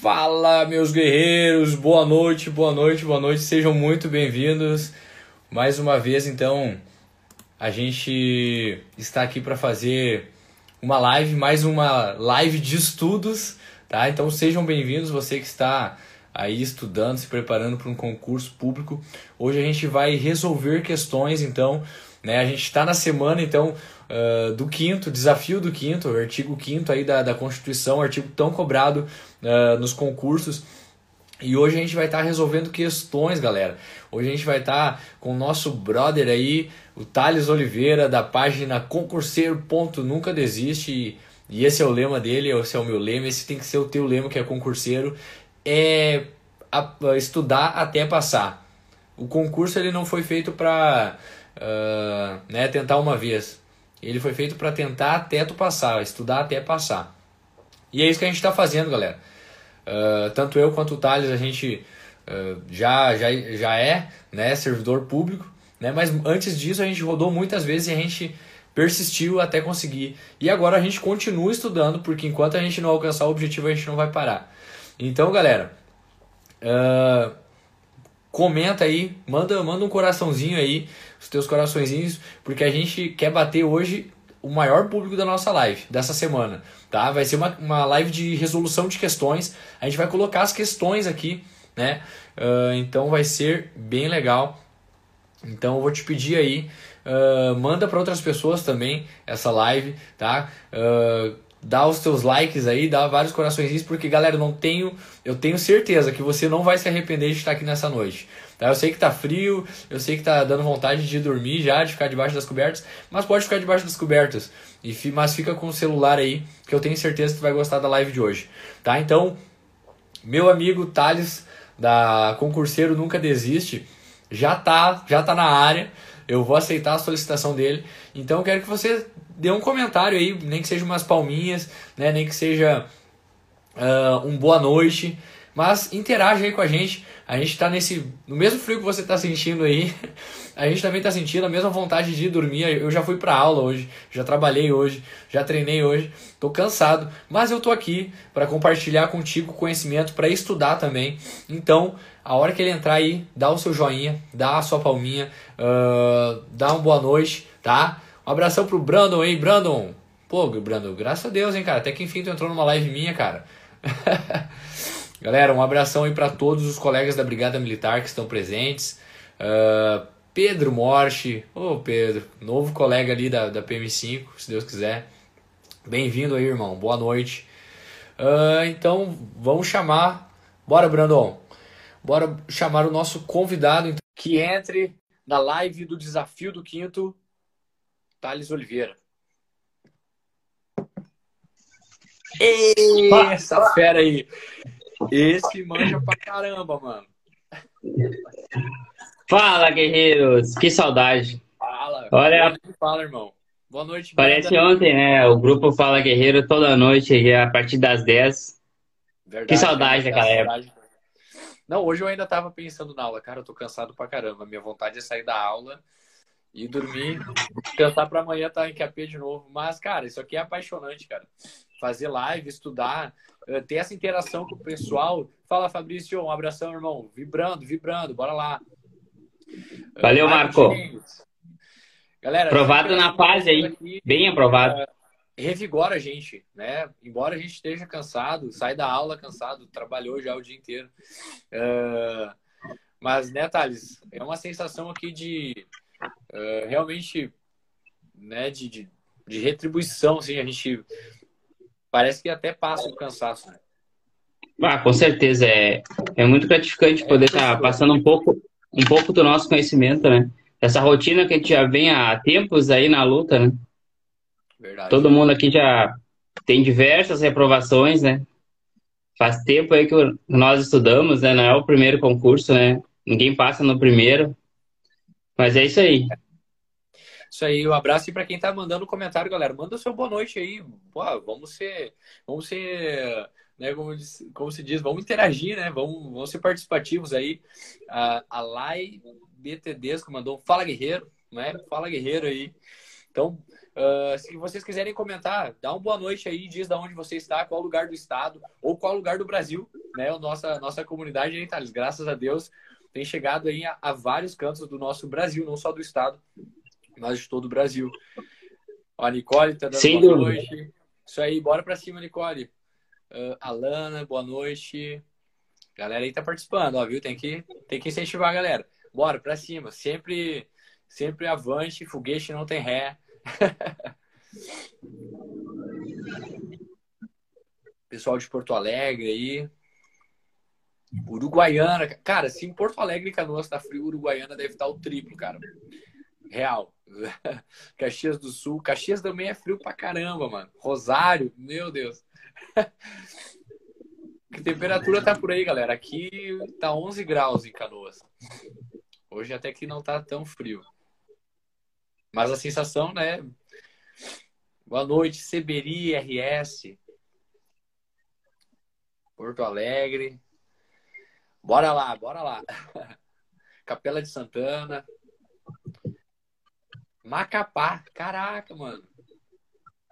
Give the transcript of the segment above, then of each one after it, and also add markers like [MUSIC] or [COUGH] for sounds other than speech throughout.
Fala, meus guerreiros, boa noite, boa noite, boa noite, sejam muito bem-vindos. Mais uma vez, então, a gente está aqui para fazer uma live, mais uma live de estudos, tá? Então sejam bem-vindos, você que está aí estudando, se preparando para um concurso público. Hoje a gente vai resolver questões, então, né? A gente está na semana, então, uh, do quinto, desafio do quinto, artigo quinto aí da, da Constituição, artigo tão cobrado uh, nos concursos. E hoje a gente vai estar tá resolvendo questões, galera. Hoje a gente vai estar tá com o nosso brother aí, o Thales Oliveira, da página concurseiro.nunca desiste. E, e esse é o lema dele, esse é o meu lema, esse tem que ser o teu lema, que é concurseiro. É a, a estudar até passar. O concurso ele não foi feito para uh, né, tentar uma vez. Ele foi feito para tentar até tu passar, estudar até passar. E é isso que a gente está fazendo, galera. Uh, tanto eu quanto o Thales, a gente uh, já, já, já é né, servidor público, né, mas antes disso a gente rodou muitas vezes e a gente persistiu até conseguir. E agora a gente continua estudando, porque enquanto a gente não alcançar o objetivo, a gente não vai parar. Então, galera, uh, comenta aí, manda, manda um coraçãozinho aí, os teus coraçõezinhos, porque a gente quer bater hoje o maior público da nossa live dessa semana, tá? Vai ser uma, uma live de resolução de questões. A gente vai colocar as questões aqui, né? Uh, então vai ser bem legal. Então eu vou te pedir aí, uh, manda para outras pessoas também essa live, tá? Uh, dá os teus likes aí, dá vários corações, porque galera, não tenho, eu tenho certeza que você não vai se arrepender de estar aqui nessa noite. Tá? Eu sei que tá frio, eu sei que tá dando vontade de dormir já, de ficar debaixo das cobertas, mas pode ficar debaixo das cobertas. E, mas fica com o celular aí, que eu tenho certeza que tu vai gostar da live de hoje. Tá? Então, meu amigo Thales, da Concurseiro Nunca Desiste, já tá, já tá na área. Eu vou aceitar a solicitação dele. Então eu quero que você dê um comentário aí, nem que seja umas palminhas, né? nem que seja uh, um boa noite. Mas interage aí com a gente. A gente está nesse. No mesmo frio que você está sentindo aí, [LAUGHS] a gente também está sentindo a mesma vontade de dormir. Eu já fui para aula hoje, já trabalhei hoje, já treinei hoje, estou cansado, mas eu estou aqui para compartilhar contigo conhecimento, para estudar também. Então, a hora que ele entrar aí, dá o seu joinha, dá a sua palminha, uh, dá uma boa noite, tá? Abração pro Brandon aí, Brandon. Pô, Brandon, graças a Deus, hein, cara. Até que enfim tu entrou numa live minha, cara. [LAUGHS] Galera, um abração aí para todos os colegas da Brigada Militar que estão presentes. Uh, Pedro Morte, ô oh, Pedro, novo colega ali da, da PM5, se Deus quiser. Bem-vindo aí, irmão, boa noite. Uh, então, vamos chamar, bora Brandon, bora chamar o nosso convidado então, que entre na live do Desafio do Quinto, Thales Oliveira. Ei, essa fera aí. Esse manja pra caramba, mano. Fala, guerreiros! Que saudade! Fala! Olha, fala, irmão. Boa noite. Parece ontem, né? O grupo Fala Guerreiro toda noite, a partir das 10. Verdade, que saudade daquela época. Não, hoje eu ainda tava pensando na aula. Cara, eu tô cansado pra caramba. Minha vontade é sair da aula e dormir, descansar para amanhã estar tá em QAP de novo. Mas, cara, isso aqui é apaixonante, cara. Fazer live, estudar, eh, ter essa interação com o pessoal. Fala, Fabrício, um abração, irmão. Vibrando, vibrando, bora lá. Valeu, Marco. Galera, aprovado na fase aí, aqui, bem aprovado. Uh, revigora a gente, né? Embora a gente esteja cansado, sai da aula cansado, trabalhou já o dia inteiro. Uh, mas, né, Thales, é uma sensação aqui de uh, realmente, né, de, de, de, retribuição, assim, a gente parece que até passa o cansaço, né? Ah, com certeza, é, é muito gratificante poder estar é tá passando um pouco, um pouco do nosso conhecimento, né? Essa rotina que a gente já vem há tempos aí na luta, né? Verdade. Todo mundo aqui já tem diversas reprovações, né? Faz tempo aí que nós estudamos, né? Não é o primeiro concurso, né? Ninguém passa no primeiro. Mas é isso aí. Isso aí, um abraço e para quem tá mandando comentário, galera, manda seu boa noite aí. Pô, vamos ser, vamos ser, né, como, como se diz, vamos interagir, né? Vamos, vamos ser participativos aí. A, a Lai BTDs mandou um Fala Guerreiro, né? Fala Guerreiro aí. Então, uh, se vocês quiserem comentar, dá uma boa noite aí, diz de onde você está, qual lugar do estado ou qual lugar do Brasil né? A nossa, nossa comunidade aí, Thales, graças a Deus, tem chegado aí a, a, vários cantos do nosso Brasil, não só do estado, mas de todo o Brasil. Ó, a Nicole tá dando boa noite. Isso aí, bora pra cima, Nicole. Uh, Alana, boa noite. Galera aí tá participando, ó, viu? Tem que, tem que incentivar a galera. Bora pra cima. Sempre, sempre avante, foguete não tem ré. [LAUGHS] Pessoal de Porto Alegre aí. Uruguaiana. Cara, se em Porto Alegre Canoas tá frio, Uruguaiana deve estar tá o triplo, cara. Real. [LAUGHS] Caxias do Sul. Caxias também é frio pra caramba, mano. Rosário, meu Deus. [LAUGHS] Que temperatura tá por aí, galera? Aqui tá 11 graus em Canoas. Hoje até que não tá tão frio. Mas a sensação, né? Boa noite, Seberi RS. Porto Alegre. Bora lá, bora lá. [LAUGHS] Capela de Santana. Macapá. Caraca, mano.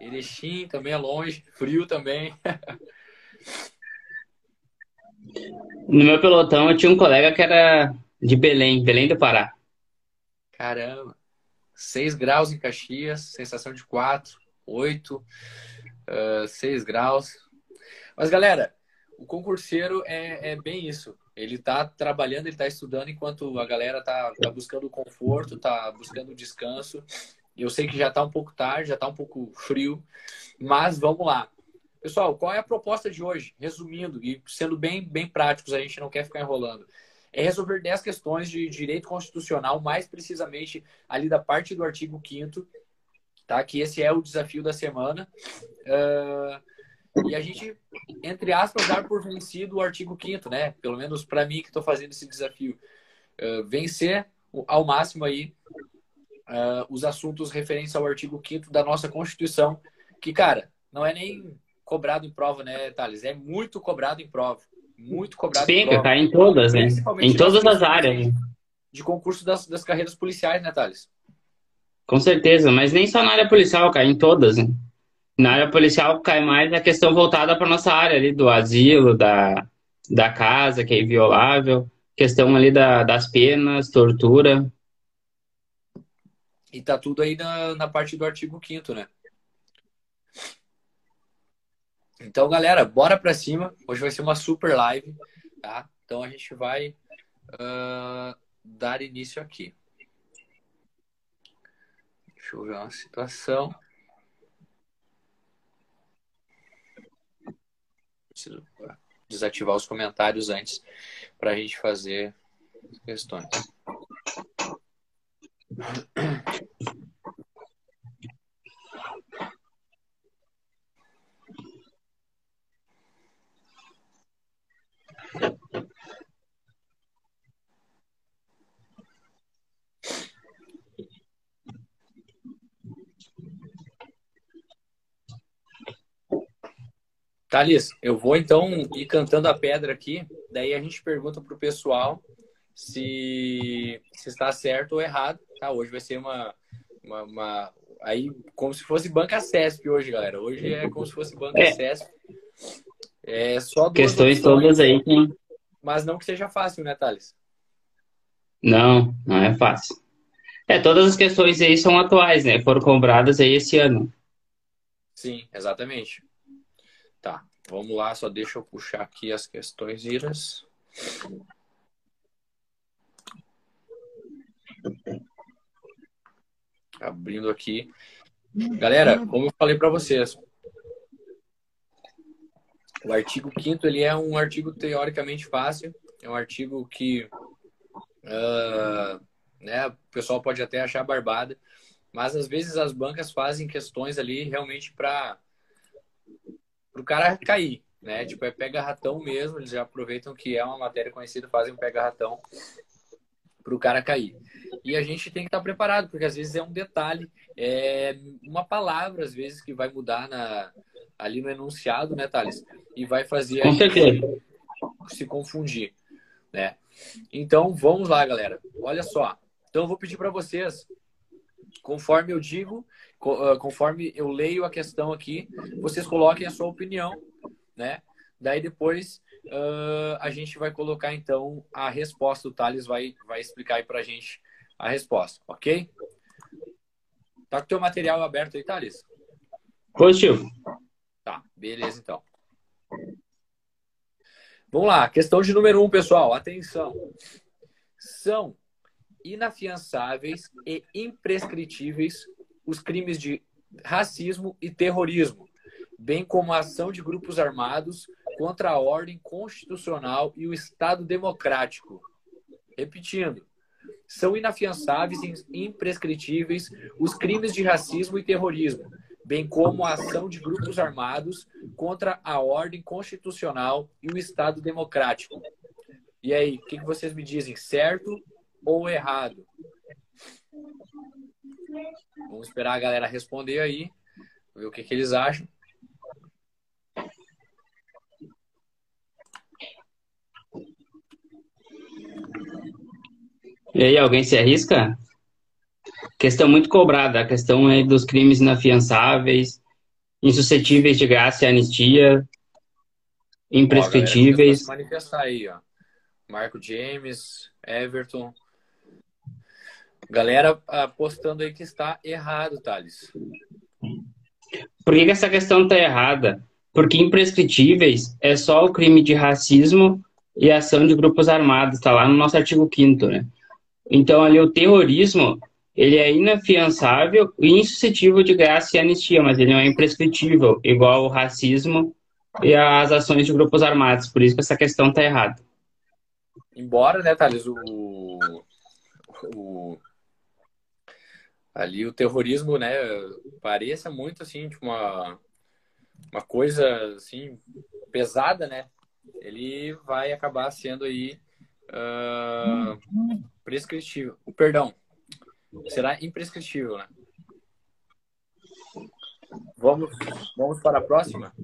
Erechim também é longe. Frio também. [LAUGHS] No meu pelotão eu tinha um colega que era de Belém, Belém do Pará. Caramba. 6 graus em Caxias, sensação de 4, 8, uh, 6 graus. Mas, galera, o concurseiro é, é bem isso. Ele está trabalhando, ele está estudando, enquanto a galera está tá buscando conforto, está buscando descanso. Eu sei que já está um pouco tarde, já está um pouco frio, mas vamos lá. Pessoal, qual é a proposta de hoje? Resumindo e sendo bem, bem práticos, a gente não quer ficar enrolando. É resolver 10 questões de direito constitucional, mais precisamente ali da parte do artigo 5 tá? Que esse é o desafio da semana. Uh, e a gente, entre aspas, dar por vencido o artigo 5 né? Pelo menos para mim que estou fazendo esse desafio. Uh, vencer ao máximo aí uh, os assuntos referentes ao artigo 5 da nossa Constituição, que, cara, não é nem cobrado em prova, né, Thales? É muito cobrado em prova. Muito cobrado Sim, em prova. Tá em todas, né? Em todas as áreas. De concurso das, das carreiras policiais, né, Thales? Com certeza, mas nem só na área policial, cai em todas, né? Na área policial cai mais a questão voltada para nossa área ali do asilo, da, da casa, que é inviolável, questão ali da, das penas, tortura. E tá tudo aí na, na parte do artigo 5 né? Então, galera, bora pra cima. Hoje vai ser uma super live, tá? Então a gente vai uh, dar início aqui. Deixa eu ver uma situação. Preciso desativar os comentários antes para a gente fazer questões. Thales, eu vou então ir cantando a pedra aqui, daí a gente pergunta pro pessoal se, se está certo ou errado. Tá, hoje vai ser uma, uma, uma, aí como se fosse banca CESP hoje, galera. Hoje é como se fosse banca é. CESP. É só questões todas aí, que... mas não que seja fácil, né, Thales? Não, não é fácil. É, todas as questões aí são atuais, né? Foram cobradas aí esse ano. Sim, exatamente. Tá, vamos lá, só deixa eu puxar aqui as questões iras. Abrindo aqui. Galera, como eu falei para vocês, o artigo 5 ele é um artigo teoricamente fácil, é um artigo que uh, né, o pessoal pode até achar barbada, mas às vezes as bancas fazem questões ali realmente para o cara cair, né? Tipo, é pega-ratão mesmo, eles já aproveitam que é uma matéria conhecida, fazem um pega-ratão para o cara cair. E a gente tem que estar tá preparado, porque às vezes é um detalhe, é uma palavra, às vezes, que vai mudar na, ali no enunciado, né, Thales? E vai fazer a gente se confundir, né? Então, vamos lá, galera. Olha só. Então, eu vou pedir para vocês, conforme eu digo, ah, conforme eu leio a questão aqui, vocês coloquem a sua opinião, né? Daí depois uh, a gente vai colocar então a resposta. O Thales vai, vai explicar aí pra gente a resposta, ok? Tá com o teu material aberto aí, Thales? Positivo. Tá, beleza então. Vamos lá, questão de número um, pessoal. Atenção. São inafiançáveis e imprescritíveis os crimes de racismo e terrorismo, bem como a ação de grupos armados contra a ordem constitucional e o Estado democrático. Repetindo, são inafiançáveis e imprescritíveis os crimes de racismo e terrorismo, bem como a ação de grupos armados contra a ordem constitucional e o Estado democrático. E aí, o que vocês me dizem, certo ou errado? Vamos esperar a galera responder aí, ver o que, que eles acham. E aí, alguém se arrisca? Questão muito cobrada, a questão é dos crimes inafiançáveis, insuscetíveis de graça e anistia, imprescritíveis. Ó, manifestar aí, ó. Marco James, Everton. Galera apostando aí que está errado, Thales. Por que, que essa questão está errada? Porque imprescritíveis é só o crime de racismo e ação de grupos armados, está lá no nosso artigo 5 né? Então, ali o terrorismo, ele é inafiançável e insuscetível de graça e anistia, mas ele não é imprescritível, igual o racismo e as ações de grupos armados. Por isso que essa questão está errada. Embora, né, Thales, o, o, ali o terrorismo, né, pareça muito, assim, tipo uma, uma coisa, assim, pesada, né? Ele vai acabar sendo aí uh, prescritível. Perdão, será imprescritível, né? Vamos, vamos para a próxima?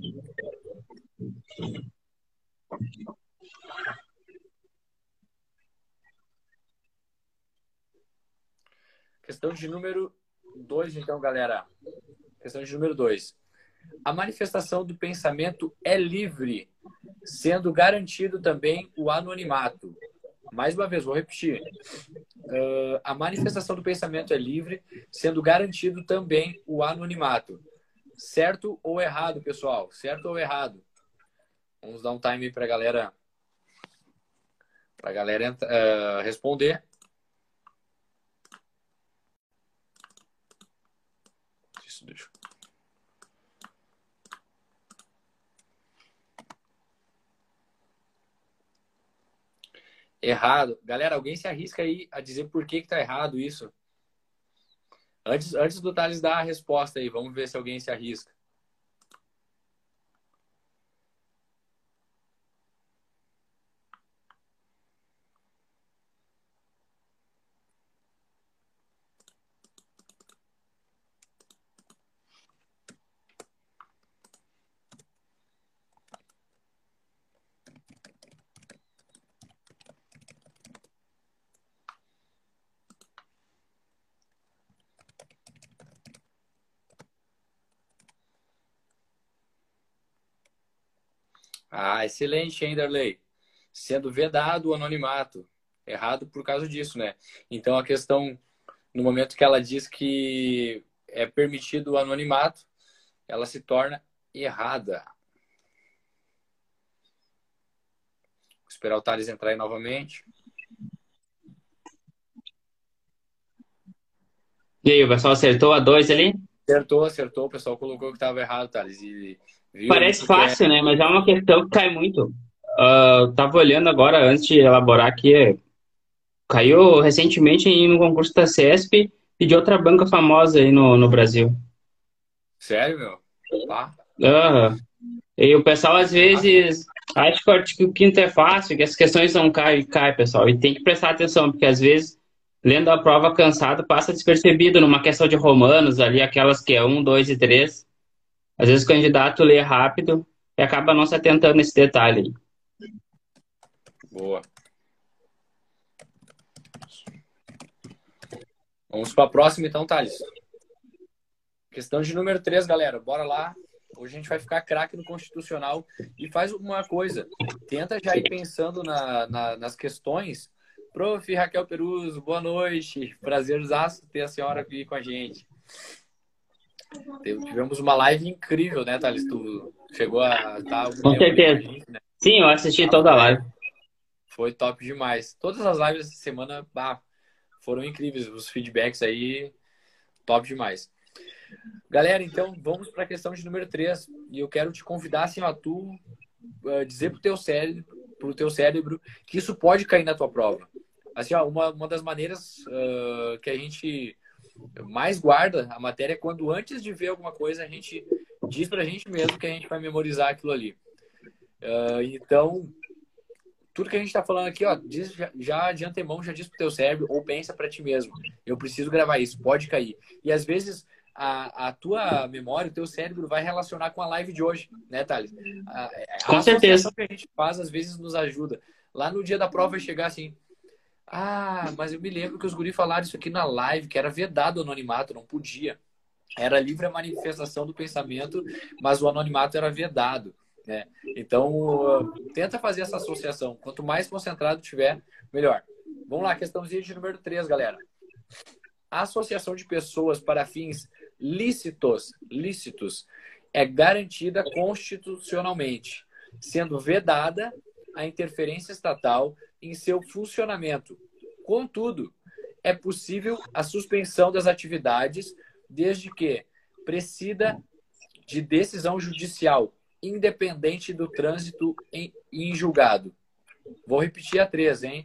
Questão de número 2, então, galera. Questão de número 2. A manifestação do pensamento é livre, sendo garantido também o anonimato. Mais uma vez, vou repetir. Uh, a manifestação do pensamento é livre, sendo garantido também o anonimato. Certo ou errado, pessoal? Certo ou errado? Vamos dar um time para a galera, para galera uh, responder. Errado. Galera, alguém se arrisca aí a dizer por que, que tá errado isso? Antes, antes do Thales dar a resposta aí, vamos ver se alguém se arrisca. Ah, excelente, hein, Darley? Sendo vedado o anonimato. Errado por causa disso, né? Então a questão, no momento que ela diz que é permitido o anonimato, ela se torna errada. Vou esperar o Thales entrar aí novamente. E aí, o pessoal acertou a dois ali? Acertou, acertou. O pessoal colocou que estava errado, Thales. E Viu? Parece fácil, é... né? Mas é uma questão que cai muito. Uh, tava olhando agora, antes de elaborar aqui, caiu recentemente no concurso da CESP e de outra banca famosa aí no, no Brasil. Sério, meu? Tá. Uhum. E o pessoal às vezes acha que o artigo 5 é fácil, que as questões não caem, cai, pessoal. E tem que prestar atenção, porque às vezes, lendo a prova cansado, passa despercebido numa questão de romanos ali, aquelas que é 1, 2 e 3. Às vezes o candidato lê rápido e acaba não se atentando nesse detalhe. Boa. Vamos para a próxima então, Thales. Questão de número 3, galera. Bora lá. Hoje a gente vai ficar craque no constitucional e faz uma coisa. Tenta já ir pensando na, na, nas questões. Prof. Raquel Peruso, boa noite. Prazerzaço ter a senhora aqui com a gente. Tivemos uma live incrível, né, Thales? Tu chegou a estar. Tá com certeza. Gente, né? Sim, eu assisti toda a live. Foi top demais. Todas as lives essa semana bah, foram incríveis. Os feedbacks aí, top demais. Galera, então vamos para a questão de número 3. E eu quero te convidar assim, a tu uh, dizer pro teu cérebro, pro teu cérebro que isso pode cair na tua prova. Assim, ó, uma, uma das maneiras uh, que a gente mais guarda a matéria quando antes de ver alguma coisa a gente diz pra gente mesmo que a gente vai memorizar aquilo ali. Uh, então, tudo que a gente está falando aqui, ó, diz, já, já, de antemão, já diz pro teu cérebro ou pensa para ti mesmo. Eu preciso gravar isso, pode cair. E às vezes a, a tua memória, o teu cérebro vai relacionar com a live de hoje, né, Thales? A, a com certeza. que a gente faz às vezes nos ajuda. Lá no dia da prova chegar assim, ah, mas eu me lembro que os guri falaram isso aqui na live, que era vedado o anonimato, não podia. Era livre a manifestação do pensamento, mas o anonimato era vedado. Né? Então, tenta fazer essa associação. Quanto mais concentrado tiver, melhor. Vamos lá, questãozinha de número 3, galera. A associação de pessoas para fins lícitos, lícitos é garantida constitucionalmente, sendo vedada a interferência estatal em seu funcionamento. Contudo, é possível a suspensão das atividades desde que preceda de decisão judicial, independente do trânsito em, em julgado. Vou repetir a três, hein?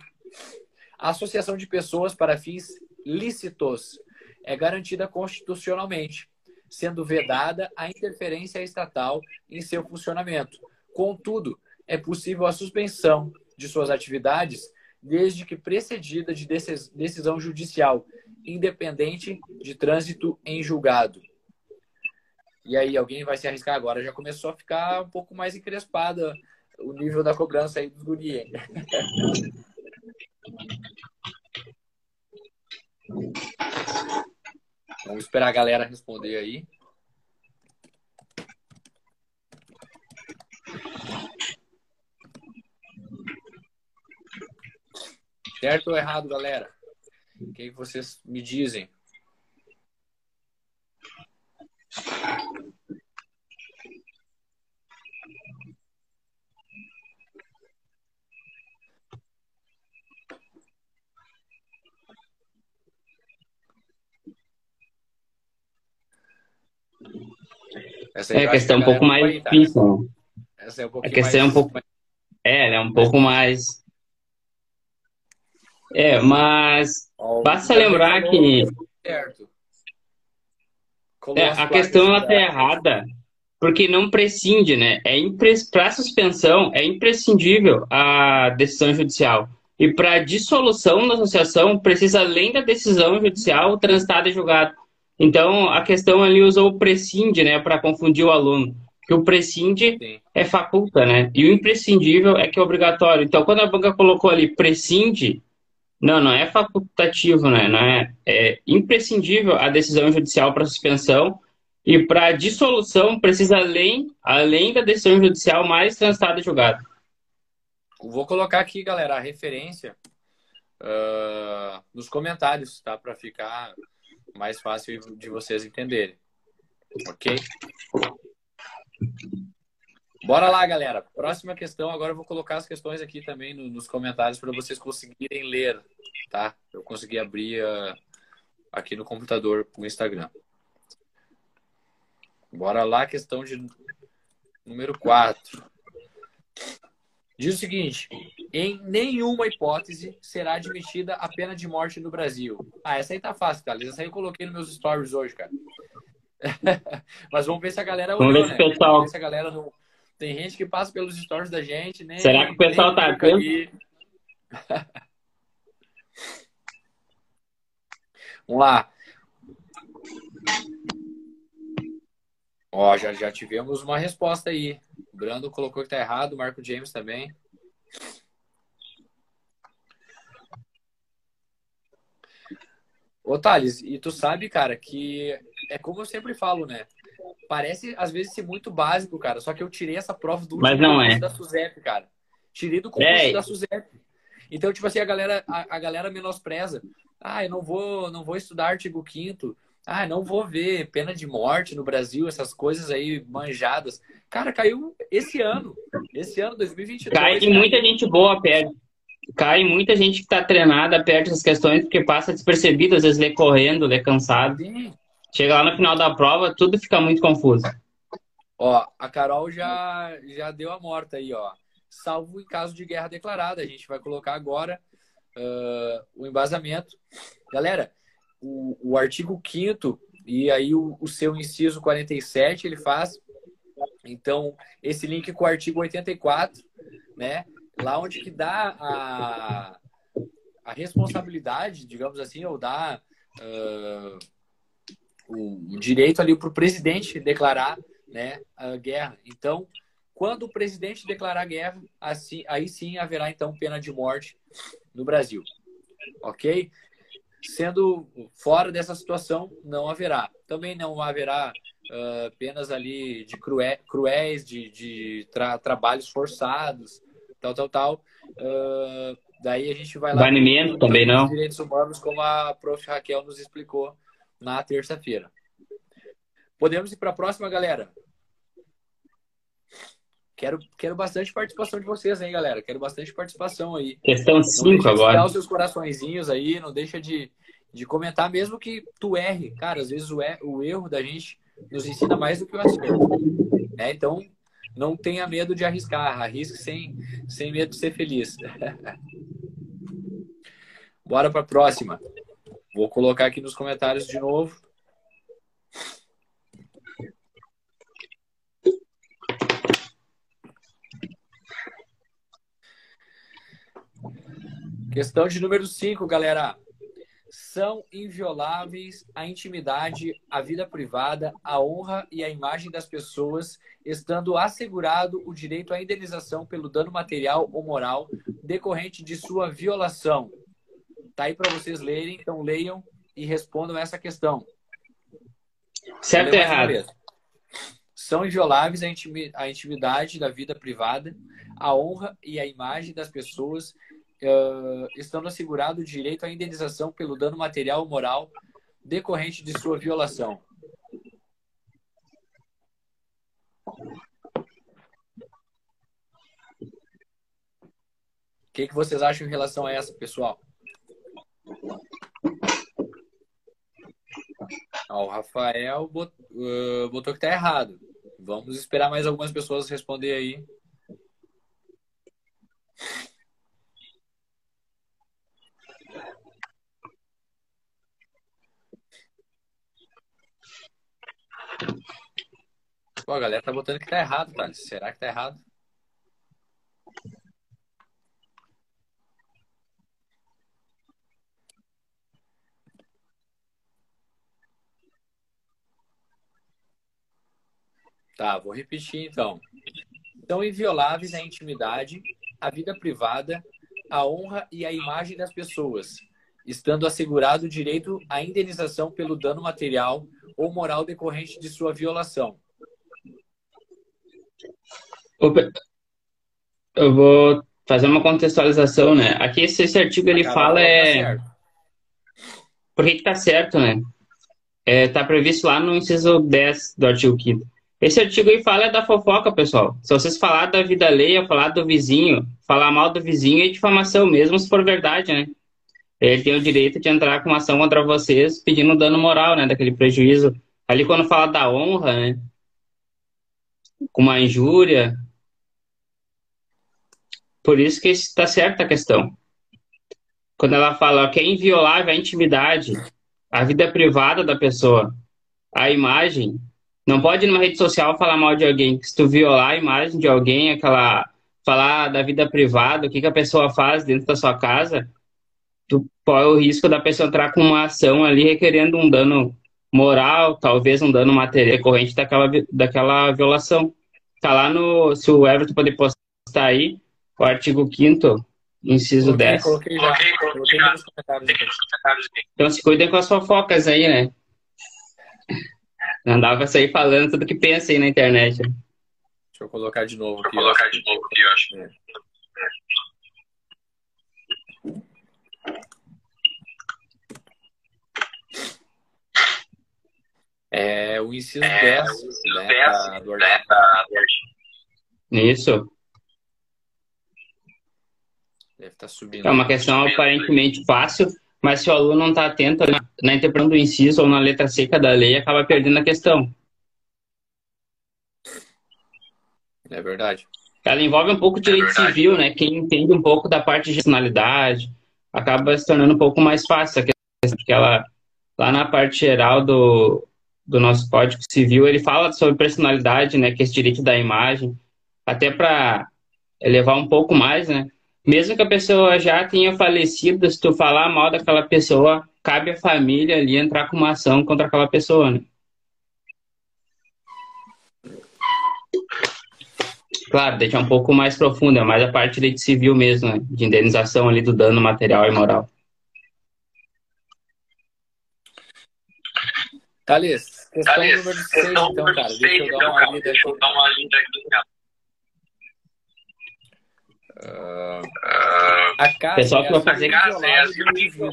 A associação de pessoas para fins lícitos é garantida constitucionalmente, sendo vedada a interferência estatal em seu funcionamento. Contudo, é possível a suspensão de suas atividades desde que precedida de decisão judicial, independente de trânsito em julgado. E aí, alguém vai se arriscar agora? Já começou a ficar um pouco mais encrespada o nível da cobrança aí dos guri. [LAUGHS] Vamos esperar a galera responder aí. Certo ou errado, galera? O que vocês me dizem? Essa é a questão um pouco mais difícil. Essa é um a questão mais... é um pouco. É, ela é um pouco mais. É, mas basta lembrar que. Certo. É, a questão ela tá errada porque não prescinde, né? É impres... Para suspensão é imprescindível a decisão judicial. E para dissolução da associação precisa além da decisão judicial transitada e julgada. Então, a questão ali usou o prescinde, né, para confundir o aluno. Que o prescinde Sim. é faculta, né? E o imprescindível é que é obrigatório. Então, quando a banca colocou ali prescinde, não, não é facultativo, né? Não é, é imprescindível a decisão judicial para suspensão e para dissolução precisa além, além da decisão judicial mais transitada e julgada. Vou colocar aqui, galera, a referência uh, nos comentários, tá? Para ficar mais fácil de vocês entenderem. Ok? Bora lá, galera. Próxima questão. Agora eu vou colocar as questões aqui também no, nos comentários para vocês conseguirem ler, tá? Eu consegui abrir uh, aqui no computador o Instagram. Bora lá, questão de número 4. Diz o seguinte: em nenhuma hipótese será admitida a pena de morte no Brasil. Ah, essa aí tá fácil, cara. Essa aí eu coloquei nos meus stories hoje, cara. [LAUGHS] Mas vamos ver se a galera olhou, vamos ver se né? pessoal... Vamos ver se a galera não. Tem gente que passa pelos stories da gente, né? Será que o pessoal tá atento? [LAUGHS] vamos lá. Ó, já, já tivemos uma resposta aí. O Brando colocou que tá errado, o Marco James também. Ô, Thales, e tu sabe, cara, que é como eu sempre falo, né? parece às vezes ser muito básico, cara. Só que eu tirei essa prova do Mas não é. da SUSEP, cara. Tirei do concurso é. da SUSEP. Então, tipo assim, a galera, a, a, galera menospreza. Ah, eu não vou, não vou estudar artigo 5 ah, não vou ver pena de morte no Brasil, essas coisas aí manjadas. Cara, caiu esse ano. Esse ano, 2022. Cai e muita gente boa perde. Cai muita gente que está treinada perde essas questões porque passa despercebido, às vezes lê correndo, lê cansado. Sim. Chega lá no final da prova, tudo fica muito confuso. Ó, a Carol já, já deu a morta aí, ó. Salvo em caso de guerra declarada. A gente vai colocar agora uh, o embasamento. Galera, o, o artigo 5 e aí o, o seu inciso 47 ele faz. Então, esse link com o artigo 84, né? Lá onde que dá a, a responsabilidade, digamos assim, ou dá uh, o, o direito ali para o presidente declarar né, a guerra. Então, quando o presidente declarar guerra, assim, aí sim haverá então pena de morte no Brasil. Ok? Sendo fora dessa situação, não haverá. Também não haverá uh, penas ali de crué, cruéis, de, de tra, trabalhos forçados, tal, tal, tal. Uh, daí a gente vai lá. Banimento também não. Direitos humanos, como a prof. Raquel nos explicou na terça-feira. Podemos ir para a próxima, galera? Quero, quero bastante participação de vocês, hein, galera? Quero bastante participação aí. Questão 5 agora. os seus coraçõezinhos aí, não deixa de, de comentar, mesmo que tu erre. Cara, às vezes o, er, o erro da gente nos ensina mais do que o acerto. Né? Então, não tenha medo de arriscar. Arrisque sem, sem medo de ser feliz. [LAUGHS] Bora para a próxima. Vou colocar aqui nos comentários de novo. Questão de número 5, galera. São invioláveis a intimidade, a vida privada, a honra e a imagem das pessoas, estando assegurado o direito à indenização pelo dano material ou moral decorrente de sua violação. Tá aí para vocês lerem, então leiam e respondam essa questão. Certo ou errado? São invioláveis a intimidade da vida privada, a honra e a imagem das pessoas, uh, estando assegurado o direito à indenização pelo dano material ou moral decorrente de sua violação. O que, que vocês acham em relação a essa, pessoal? O Rafael botou, uh, botou que está errado. Vamos esperar mais algumas pessoas responder aí. Pô, a galera tá botando que tá errado, tá? Será que tá errado? Tá, vou repetir então. São invioláveis a intimidade, a vida privada, a honra e a imagem das pessoas, estando assegurado o direito à indenização pelo dano material ou moral decorrente de sua violação, eu vou fazer uma contextualização, né? Aqui esse, esse artigo ele fala é tá por que está certo, né? Está é, tá previsto lá no inciso 10 do artigo 5 Esse artigo aí fala da fofoca, pessoal. Se vocês falar da vida alheia, falar do vizinho, falar mal do vizinho é difamação, mesmo se for verdade, né? Ele tem o direito de entrar com ação contra vocês pedindo dano moral, né? Daquele prejuízo. Ali quando fala da honra, né? Com uma injúria, por isso que está certa a questão. Quando ela fala que é inviolável a intimidade, a vida privada da pessoa, a imagem, não pode numa rede social falar mal de alguém. Se tu violar a imagem de alguém, aquela falar da vida privada, o que, que a pessoa faz dentro da sua casa, tu corre o risco da pessoa entrar com uma ação ali requerendo um dano moral, talvez um dano material decorrente daquela, daquela violação. Tá lá no. Se o Everton poder postar aí, o artigo 5 inciso coloquei, 10. Coloquei já. Coloquei, nos comentários. Então se cuidem com as fofocas aí, né? Não dá pra sair falando tudo que pensa aí na internet. Deixa eu colocar de novo aqui. Vou colocar de novo aqui, eu acho. É. É o inciso É, 10, o inciso né, 10, da- do né, artigo. Isso. Deve estar subindo. É uma questão aparentemente fácil, mas se o aluno não está atento na, na interpretação do inciso ou na letra seca da lei, acaba perdendo a questão. É verdade. Ela envolve um pouco de É direito verdade. civil, né? Quem entende um pouco da parte de personalidade acaba se tornando um pouco mais fácil a questão, porque ela, lá na parte geral do, do nosso Código Civil, ele fala sobre personalidade, né? Que é esse direito da imagem, até para elevar um pouco mais, né? Mesmo que a pessoa já tenha falecido, se tu falar mal daquela pessoa, cabe à família ali entrar com uma ação contra aquela pessoa, né? Claro, deixar um pouco mais profunda, mais a parte de direito civil mesmo, né? De indenização ali do dano material e moral. Thales, questão Thales, número 6, questão então, cara. seis, Deixa eu dar então, uma cara. lida Deixa eu aqui. Lida aqui. Ah, a casa Pessoal é que vai a fazer a casa é a do indivíduo.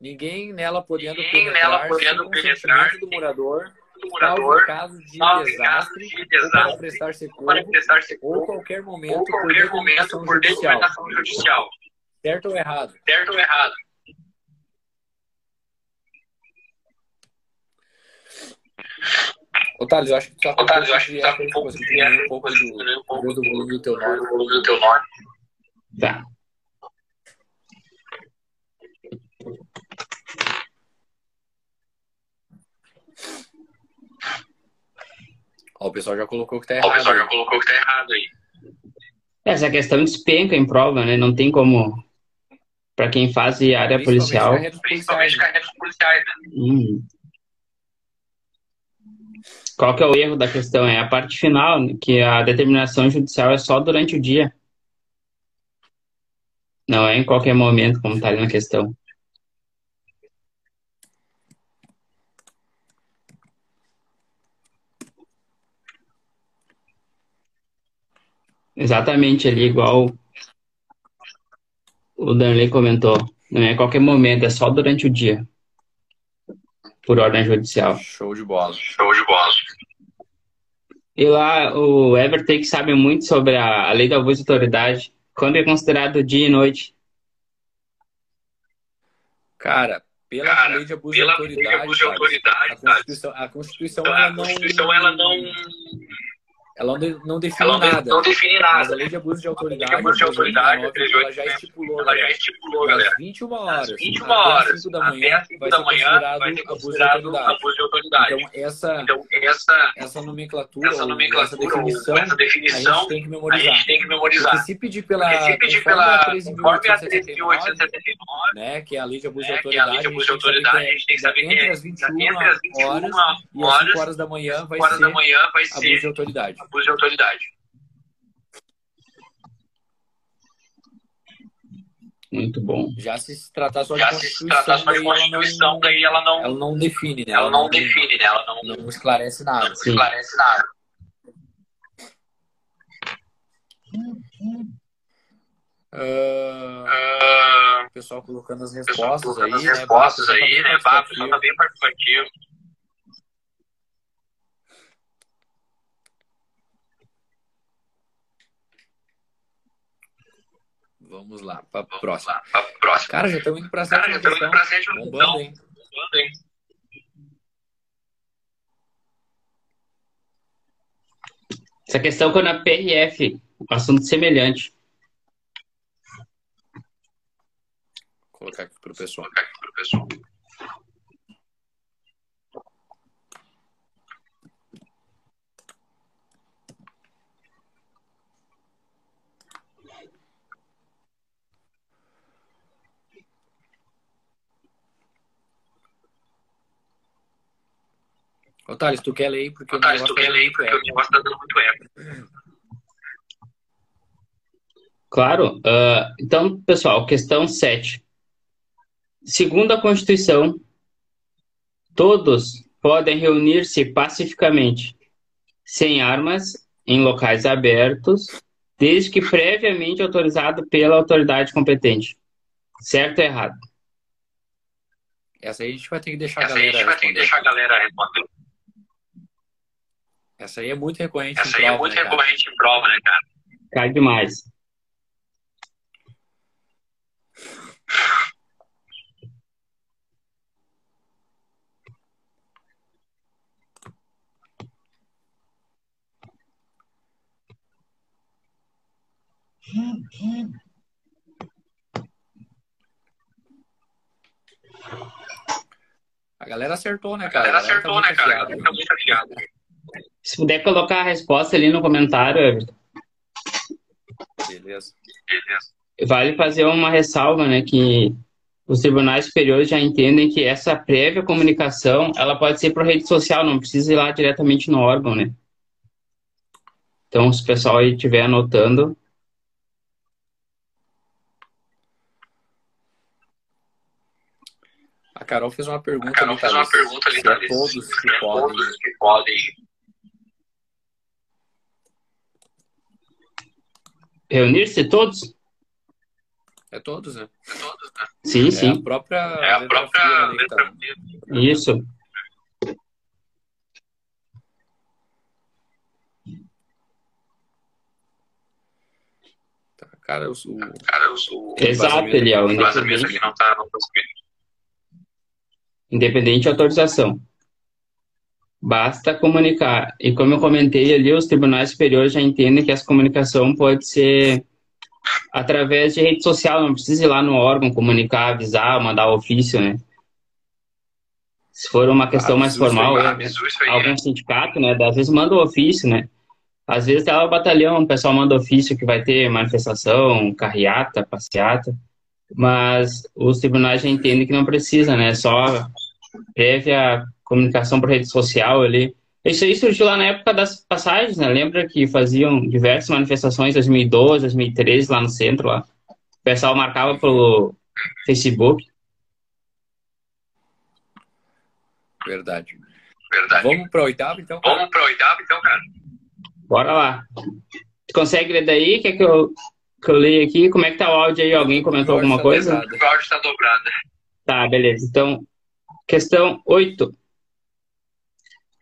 Ninguém nela podendo Ninguém penetrar nela podendo penetrar do morador, do morador, caso de desastre, de ou para desastre, prestar para socorro, prestar ou socorro, qualquer momento ou por qualquer momento determinação por judicial. determinação judicial. Certo ou errado? Certo ou errado? Ô, Thales, eu acho que tu tá com Otávio, eu um acho que tá com um pouco de um pouco um pouco do, do volume do teu nome. do volume do teu nome. Tá. Ó, o pessoal já colocou que tá Ó, errado. O pessoal já aí. colocou que tá errado aí. Essa questão despenca em prova, né? Não tem como. Para quem faz área policial. Principalmente né? carreiras policiais, né? Hum. Qual que é o erro da questão? É a parte final, né? que a determinação judicial é só durante o dia. Não é em qualquer momento, como está ali na questão. Exatamente ali, igual o Danley comentou. Não é em qualquer momento, é só durante o dia. Por ordem judicial. Show de bola. Show de bola. E lá o Everton que sabe muito sobre a, a lei da abuso de autoridade. Quando é considerado dia e noite? Cara, pela Cara, lei de abuso Pela de lei de autoridade, abuso de autoridade, a tá? Constituição, a Constituição ela a não, Constituição ela não, ela não, define ela nada. não define Mas a nada. lei de abuso de autoridade, de abuso de autoridade, 2019, ela já estipulou, Ela já galera, estipulou, galera. 21 horas, Às 21 até horas, as 5 da até manhã, as 5 vai da ser manhã, considerado vai ser abuso de considerado autoridade. abuso de autoridade. Então, essa, Então, essa, essa nomenclatura, essa nomenclatura, essa definição, essa a definição, gente tem que a memorizar. gente tem que Porque memorizar. se pedir pela, Porque se pedir pela, a conforme a 13.879, 13.879, né, que é a lei de abuso de né, é a autoridade, de abuso de autoridade, a gente tem que saber que entre é as 21 entre as 21 horas e as 5 horas, da manhã vai 5 horas da ser abuso de autoridade. Abuso de autoridade. Muito bom. Já se se tratar só de Já se se tratar só de Constituição, daí ela Constituição, não, daí ela não, ela não define, né? ela não define, né? Ela não, não esclarece nada. não esclarece nada. O pessoal colocando as respostas colocando aí, as né? respostas tá aí, né? O pessoal participativo. tá bem participativo. Vamos lá, para Vamos próxima. lá, pra próxima. Cara, já estamos indo para a Cara, sétima já estamos questão. indo pra sétima Bombando, hein? Bombando, hein? Essa questão quando a PRF, um assunto semelhante. Vou colocar aqui para o pessoal. Ô, Thales, tu quer ler aí? Porque o Thales, tu quer ler porque o negócio tá dando muito eco. Claro. ah, então, pessoal, questão 7. Segundo a Constituição, Todos podem reunir-se pacificamente, sem armas, em locais abertos, desde que previamente autorizado pela autoridade competente. Certo ou errado? Essa aí a gente vai ter que deixar Essa a aí a galera gente vai ter que responder. deixar a galera responder. Essa aí é muito recorrente Essa em aí é prova, muito né, cara? recorrente em prova, né, cara? Cai demais. A galera acertou, né, A cara? galera tá acertou, muito né, cara? A afiada. galera tá muito afiada. Se puder colocar a resposta ali no comentário, Everton. Beleza. Beleza. Vale fazer uma ressalva, né, que os tribunais superiores já entendem que essa prévia comunicação, ela pode ser por rede social, não precisa ir lá diretamente no órgão, né? Então, se o pessoal aí estiver anotando, A Carol fez uma pergunta ali, fez uma pergunta ali, se é todos que é podem. todos que podem. Reunir-se todos? É todos, né? É todos, né? Sim, É a sim. própria É a própria letra tá. Isso. Tá, Cara, o, o- Cara, eu sou. Exato, vazamento- Eliel. O Independente, não tá, não tá independente de autorização. Basta comunicar. E como eu comentei ali, os tribunais superiores já entendem que essa comunicação pode ser através de rede social, não precisa ir lá no órgão comunicar, avisar, mandar ofício, né? Se for uma questão mais aí, formal, Ah, é, aí, algum né? sindicato, né? Às vezes manda o ofício, né? Às vezes até lá o batalhão, o pessoal manda ofício que vai ter manifestação, carreata, passeata, mas os tribunais já entendem que não precisa, né? Só prévia comunicação por rede social ali. Isso aí surgiu lá na época das passagens, né? Lembra que faziam diversas manifestações em 2012, 2013 lá no centro lá. O pessoal marcava pelo Facebook. Verdade. Verdade. Vamos pra oitava, então? cara? Vamos pra oitava, então, cara. Bora lá. Tu consegue ler daí? Quer que eu, que eu leia aqui? Como é que tá o áudio aí? Alguém comentou alguma tá coisa? dobrado. O áudio tá dobrado. Tá, beleza. Então, questão 8.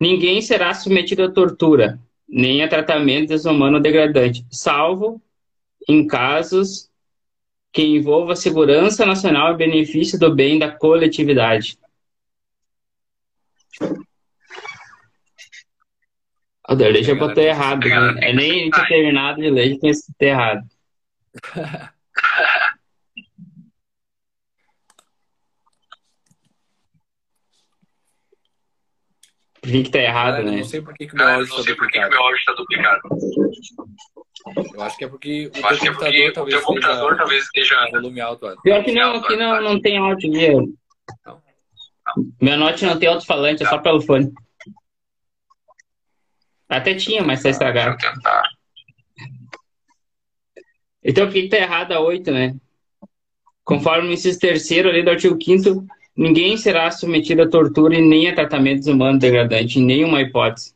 Ninguém será submetido à tortura, nem a tratamento desumano ou degradante, salvo em casos que envolva a segurança nacional e benefício do bem da coletividade. O Darley já Galera, botou errado, né? É nem tinha terminado de ler, já tinha escrito errado. [LAUGHS] Que tá errado, Galera, né? Não sei por que, que o meu Cara, áudio não tá que duplicado. meu áudio tá duplicado. Eu acho que é porque o teu acho é computador porque o talvez teu computador esteja talvez esteja. volume alto. Pior que não, aqui não, não tem áudio aqui. Meu note não tem alto-falante, é só pelo fone. Até tinha, mas tá Deixa estragado. eu tentar. Então por que que tá errado a 8, né? Conforme o inciso terceiro ali do artigo 5 ninguém será submetido a tortura e nem a tratamento desumano degradante, em nenhuma hipótese.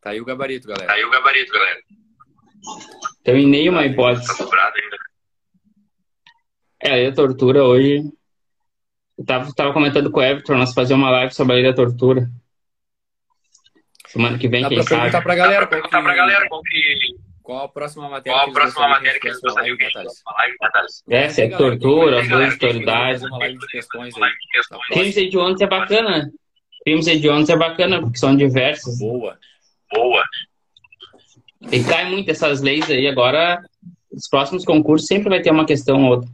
Tá aí o gabarito, galera. Tá aí o gabarito, galera. Então, em nenhuma hipótese. Tá. É, a lei da tortura hoje. Eu tava, tava comentando com o Everton, nós fazer uma live sobre a lei da tortura. Semana que vem, Dá quem pra perguntar sabe. pra Dá galera pra qual, perguntar pra galera qual, que, qual a próxima matéria qual a que eles próxima matéria que eles gostariam que a gente live, né, Thales? É, se é Galera, tortura, live de questões Uma aí. live de questões. Crimes hediondos é bacana. Crimes hediondos é bacana, porque são diversos. Boa. Boa. E cai muito essas leis aí. Agora, os próximos concursos sempre vai ter uma questão ou outra.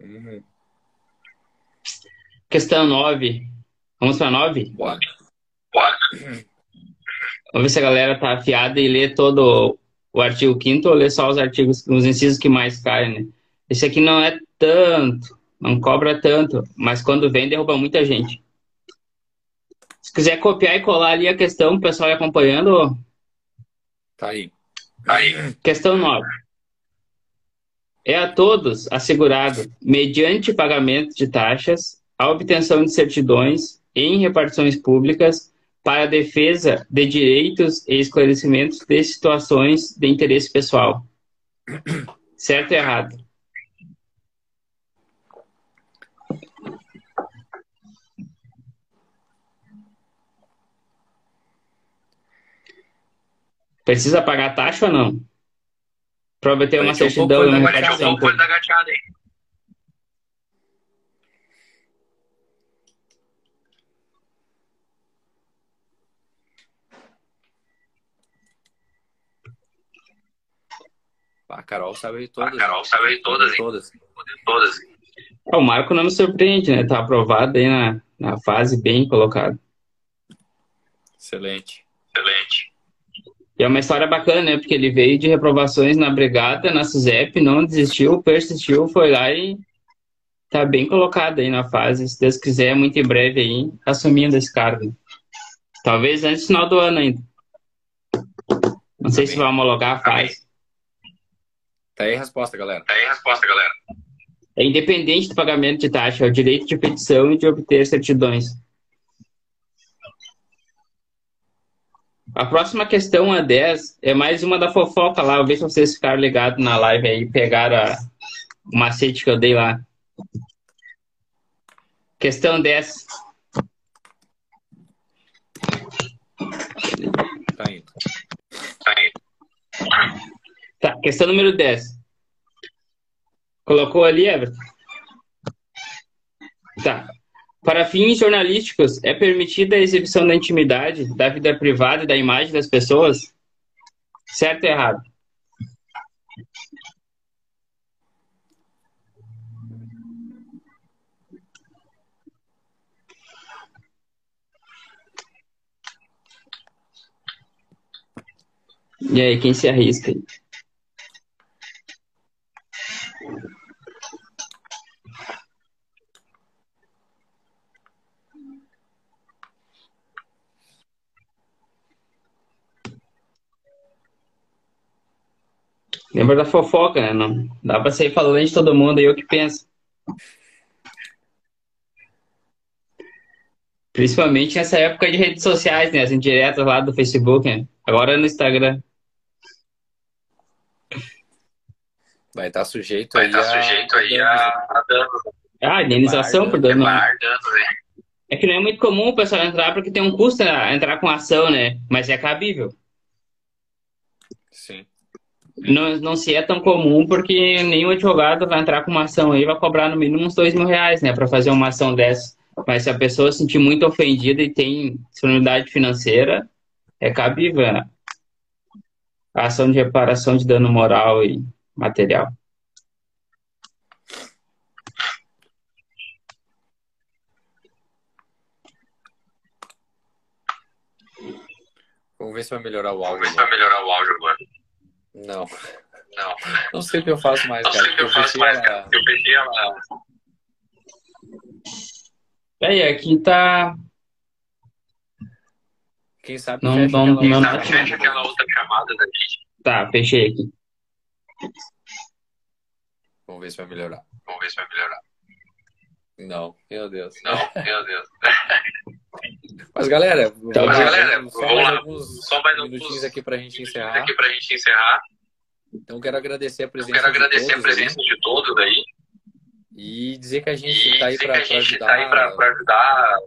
Uhum. Questão 9. Vamos para 9? Bora. Vamos ver se a galera tá afiada e lê todo o artigo 5 ou lê só os artigos, os incisos que mais caem, né? Esse aqui não é tanto, não cobra tanto, mas quando vem derruba muita gente. Se quiser copiar e colar ali a questão, o pessoal ir acompanhando, Tá aí. Aí, Questão 9. É a todos assegurado, mediante pagamento de taxas, a obtenção de certidões em repartições públicas para a defesa de direitos e esclarecimentos de situações de interesse pessoal. Certo ou errado? Precisa pagar taxa ou não? Uma Vai ter um certidão pouco e uma da vai ter um repartição pouco pública. da gateada aí. A Carol sabe A todas. Carol sabe aí todas, hein? Todas. Todas. O Marco não me surpreende, né? Tá aprovado aí na, na fase bem colocado. Excelente. Excelente. E é uma história bacana, né? Porque ele veio de reprovações na Brigada, na SUSEP, não desistiu, persistiu, foi lá e tá bem colocado aí na fase. Se Deus quiser, muito em breve aí, assumindo esse cargo. Talvez antes do final do ano ainda. Não sei se vai homologar a fase. Tá aí a resposta, galera. Tá aí a resposta, galera. É independente do pagamento de taxa, é o direito de petição e de obter certidões. A próxima questão, a 10, é mais uma da fofoca lá. Eu vejo se vocês ficaram ligados na live aí, pegaram a- o macete que eu dei lá. Questão 10. Tá indo. Tá aí. Tá, questão número 10. Colocou ali, Everton? Tá. Para fins jornalísticos, é permitida a exibição da intimidade, da vida privada e da imagem das pessoas? Certo ou errado? E aí, quem se arrisca Lembra da fofoca, né? Não dá pra sair falando de todo mundo aí o que pensa. Principalmente nessa época de redes sociais, né? As indiretas lá do Facebook, né? Agora é no Instagram. Vai estar sujeito Vai aí estar a... sujeito aí a, a danos. Ah, indenização por dano. Danos, né? É que não é muito comum o pessoal entrar porque tem um custo a entrar com ação, né? Mas é cabível. Sim. Não, não se é tão comum porque nenhum advogado vai entrar com uma ação aí e vai cobrar no mínimo uns dois mil reais, né? Pra fazer uma ação dessa. Mas se a pessoa se sentir muito ofendida e tem disponibilidade financeira, é cabível né? a ação de reparação de dano moral e material. Vamos ver se vai melhorar o Vamos áudio. ver se vai melhorar o áudio agora. Não. Não. Não sei o que eu faço mais, Não cara. sei o que eu porque faço fechei mais, a- cara. Eu ela. Aí, aqui tá. Quem sabe Não- fecha não- aquela não- outra Tá, não- fecha aquela outra chamada da gente. Tá, fechei aqui. Vamos ver se vai melhorar. Vamos ver se vai melhorar. Não, meu Deus. Não, meu Deus. [LAUGHS] Mas galera, vamos Tá, lá, galera, só vamos mais lá. alguns Só mais minutinhos aqui pra gente encerrar. Aqui gente encerrar. Então quero agradecer a Eu presença quero agradecer de a todos presença de todos aí. aí, e dizer que a gente E tá aí a pra gente ajudar tá aí pra, pra ajudar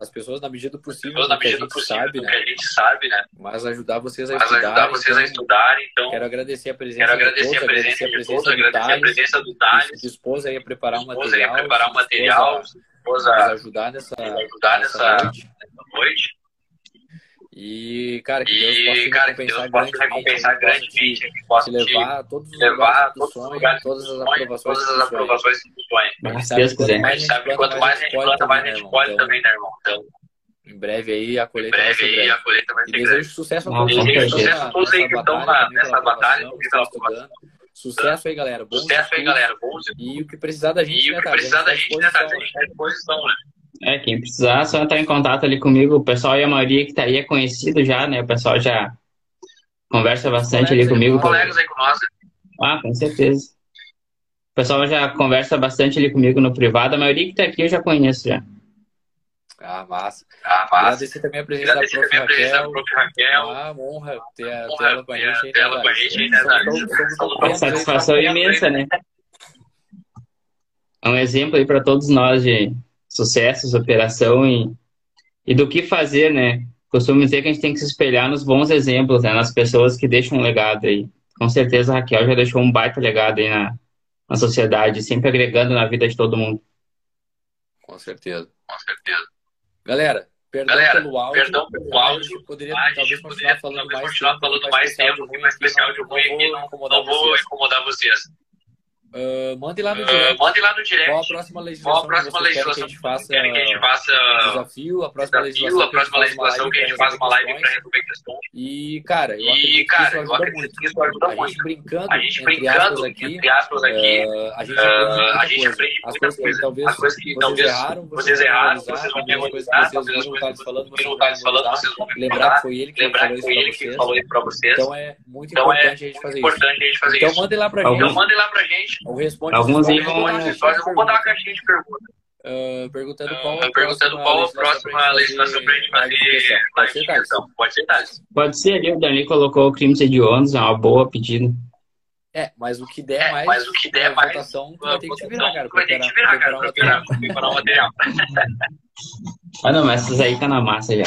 as pessoas na medida do possível, na a medida do possível sabe, né? que a gente sabe, né? Mas ajudar vocês a Mas estudar. ajudar vocês a estudarem, então. Quero agradecer a presença Quero de agradecer todos, a presença de todos, do agradecer a presença do que Thales, dispôs aí a preparar um dispôs aí a material, preparar um material, a nos ajudar nessa, ajudar nessa noite. noite. E, cara, que Deus possa E, cara, recompensar Deus possa grandemente, recompensar que possa te- grandemente, que possa te levar a todos os levar lugares todas as aprovações todas que as aprovações que tu sonha. A gente Se sabe Deus quiser. A mais gente sabe que quanto mais a gente planta, mais a gente colhe também, né, irmão? Então, Em breve aí a em colheita vai breve ser aí breve. a colheita vai E ser grande. desejo sucesso a Não, todos aí que estão na- Todos aí que nessa estão batalha nessa que estão estudando. Sucesso aí, galera. Bons Sucesso aí, galera. Bons E o que precisar da gente, E o né, que cara? precisar da A gente, tá né, cara? A gente tá à disposição, né? É, quem precisar, só entrar em contato ali comigo. O pessoal e a maioria que tá aí é conhecido já, né? O pessoal já, conversa bastante ali comigo. Colegas aí com nós. Ah, com certeza. O pessoal já conversa bastante ali comigo no privado. A maioria que tá aqui eu já conheço já. Ah, massa. Ah, massa. Agradecer também a presença da Agradecer prof. da Raquel. prof. Raquel. Ah, uma honra ter, a- ter Honra ela com a gente aí, ter ela né, com a gente né, Uma satisfação imensa, né? É um exemplo aí para todos nós de sucesso, superação e, e do que fazer, né? Costumo dizer que a gente tem que se espelhar nos bons exemplos, né? Nas pessoas que deixam um legado aí. Com certeza a Raquel já deixou um baita legado aí na, na sociedade, sempre agregando na vida de todo mundo. Com certeza. Com certeza. Galera, perdão Galera, pelo áudio. perdão pelo áudio. poderia a gente talvez poderia continuar falando talvez mais continuar tempo, falando mais especial tempo, de ruim mas aqui, especial não- de ruim aqui, vou não, não vou incomodar vocês. Ah, mandem lá no Uh, direct mandem lá no direct qual a próxima qual legislação a próxima que querem que a legislação gente faça querem que a gente faça desafio, a próxima desafio, legislação a próxima legislação que a gente faz uma live para resolver questões. E, cara, eu E, cara, que eu acredito muito. que isso ajuda A muito. gente brincando, A gente entre brincando, aspas, aqui, entre aspas, aqui, ah, a gente ah, aprende muita a gente aprende As coisas que talvez As coisas que vocês talvez erraram, vocês vão erraram, vocês vão memorizar, vocês talvez as coisas que falando, vocês vocês viram o vão Thales falando, vocês vão lembrar que foi ele que lembrar falou que isso foi pra ele que vocês. falou isso para vocês. Então é muito Então é importante a gente fazer isso. importante a gente fazer Então isso. mandem lá pra Algum- gente. Ou responde Alguns Algumas eu vou botar uma caixinha de perguntas. Ah, perguntando qual Ah, a perguntando qual a próxima legislação pra gente fazer Pode ser. Pode ser, Thales? Pode ser ali, o Dani colocou crimes hediondos, é uma boa pedida. É, mas o que der É, mais, mas o que der mais, votação, tu vai ter que te virar, cara. Vai ter que te virar, cara, preparar, preparar o material. [LAUGHS] Ah, não, mas essas aí tá na massa já.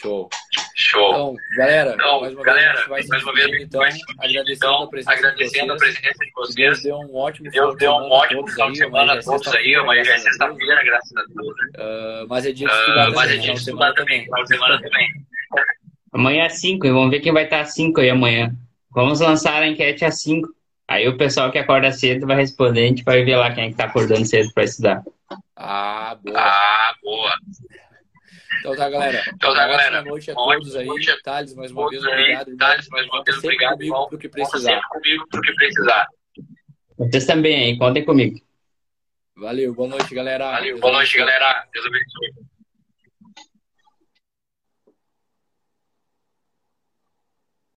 Show. Show. Então, galera, Então, mais uma galera, vez a gente vai se vez, então, agradecendo a Então, presença de agradecendo a vocês. presença de Deus vocês. deu um ótimo Deus deu um ótimo todos final de semana a todos aí. Amanhã já é a Deus. sexta-feira, graças a Deus. Ah, mas é dia de Ah, estudar mas também, é dia de estudar semana também, final de semana também. Amanhã é 5, e vamos ver quem vai estar às 5 aí amanhã. Vamos lançar a enquete às 5. Aí o pessoal que acorda cedo vai responder, a gente vai ver lá quem é que tá acordando cedo para estudar. Ah, boa. Ah, boa. Então tá, galera. Então tá, galera. Ótima noite a todos aí. Thales, mais uma vez, obrigado. Thales, mais uma vez, obrigado, comigo irmão. pro que precisar. comigo pro que precisar. Vocês também aí, contem comigo. Valeu, boa noite, galera. Valeu, boa noite, galera. Deus abençoe.